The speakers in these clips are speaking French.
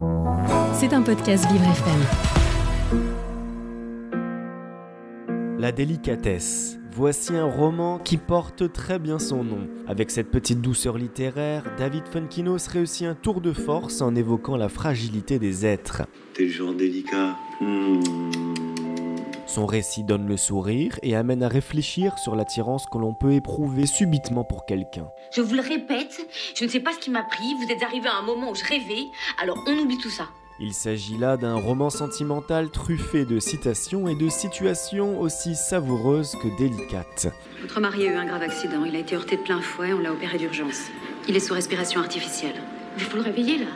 C'est un podcast Vivre FM. La délicatesse. Voici un roman qui porte très bien son nom. Avec cette petite douceur littéraire, David Funkinos réussit un tour de force en évoquant la fragilité des êtres. T'es le genre délicat. Hmm. Son récit donne le sourire et amène à réfléchir sur l'attirance que l'on peut éprouver subitement pour quelqu'un. Je vous le répète, je ne sais pas ce qui m'a pris, vous êtes arrivé à un moment où je rêvais, alors on oublie tout ça. Il s'agit là d'un roman sentimental truffé de citations et de situations aussi savoureuses que délicates. Votre mari a eu un grave accident. Il a été heurté de plein fouet. On l'a opéré d'urgence. Il est sous respiration artificielle. Il faut le réveiller là.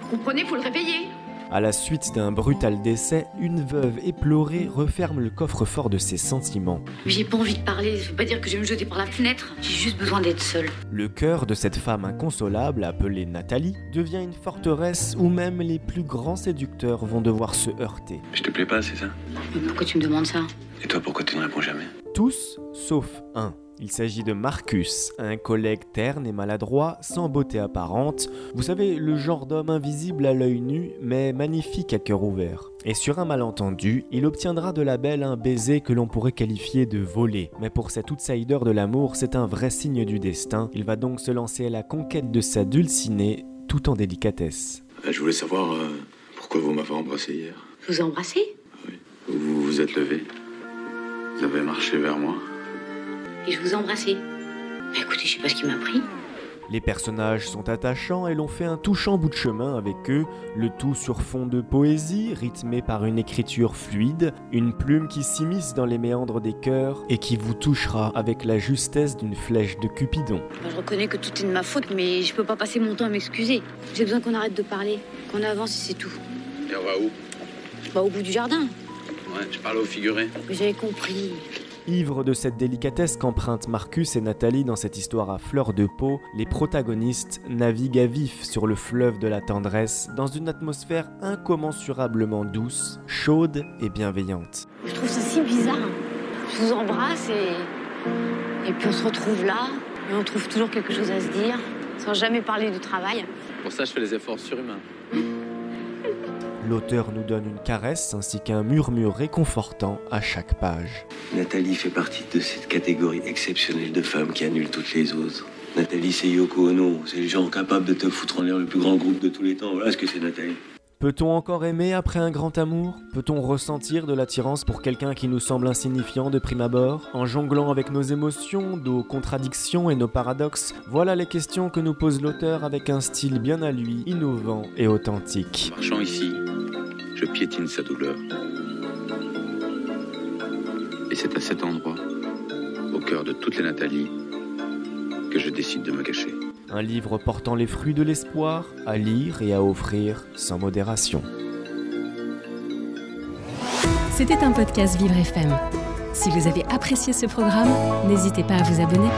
Vous comprenez, faut le réveiller. À la suite d'un brutal décès, une veuve éplorée referme le coffre-fort de ses sentiments. J'ai pas envie de parler, ça veut pas dire que je vais me jeter par la fenêtre. J'ai juste besoin d'être seule. Le cœur de cette femme inconsolable, appelée Nathalie, devient une forteresse où même les plus grands séducteurs vont devoir se heurter. Je te plais pas, c'est ça? Mais pourquoi tu me demandes ça? Et toi, pourquoi tu ne réponds jamais? Tous, sauf un. Il s'agit de Marcus, un collègue terne et maladroit, sans beauté apparente. Vous savez, le genre d'homme invisible à l'œil nu, mais magnifique à cœur ouvert. Et sur un malentendu, il obtiendra de la belle un baiser que l'on pourrait qualifier de volé. Mais pour cet outsider de l'amour, c'est un vrai signe du destin. Il va donc se lancer à la conquête de sa dulcinée, tout en délicatesse. Euh, Je voulais savoir euh, pourquoi vous m'avez embrassé hier? Vous embrassé Vous vous êtes levé? Vous avez marché vers moi? Et je vous ai embrassé. Mais écoutez, je sais pas ce qui m'a pris. Les personnages sont attachants et l'on fait un touchant bout de chemin avec eux, le tout sur fond de poésie, rythmé par une écriture fluide, une plume qui s'immisce dans les méandres des cœurs et qui vous touchera avec la justesse d'une flèche de Cupidon. Je reconnais que tout est de ma faute, mais je peux pas passer mon temps à m'excuser. J'ai besoin qu'on arrête de parler, qu'on avance et c'est tout. Et on va où? Bah, au bout du jardin. Ouais, je parle au figuré. Mais j'avais compris. Ivres de cette délicatesse qu'empruntent Marcus et Nathalie dans cette histoire à fleur de peau, les protagonistes naviguent à vif sur le fleuve de la tendresse dans une atmosphère incommensurablement douce, chaude et bienveillante. Je trouve ça si bizarre. Je vous embrasse et. Et puis on se retrouve là, et on trouve toujours quelque chose à se dire, sans jamais parler du travail. Pour ça, je fais les efforts surhumains. L'auteur nous donne une caresse ainsi qu'un murmure réconfortant à chaque page. Nathalie fait partie de cette catégorie exceptionnelle de femmes qui annulent toutes les autres. Nathalie, c'est Yoko Ono. C'est les gens capables de te foutre en l'air le plus grand groupe de tous les temps. Voilà ce que c'est Nathalie. Peut-on encore aimer après un grand amour? Peut-on ressentir de l'attirance pour quelqu'un qui nous semble insignifiant de prime abord? En jonglant avec nos émotions, nos contradictions et nos paradoxes, voilà les questions que nous pose l'auteur avec un style bien à lui, innovant et authentique. Marchant ici, je piétine sa douleur. Et c'est à cet endroit, au cœur de toutes les Nathalie, que je décide de me cacher. Un livre portant les fruits de l'espoir, à lire et à offrir sans modération. C'était un podcast Vivre FM. Si vous avez apprécié ce programme, n'hésitez pas à vous abonner.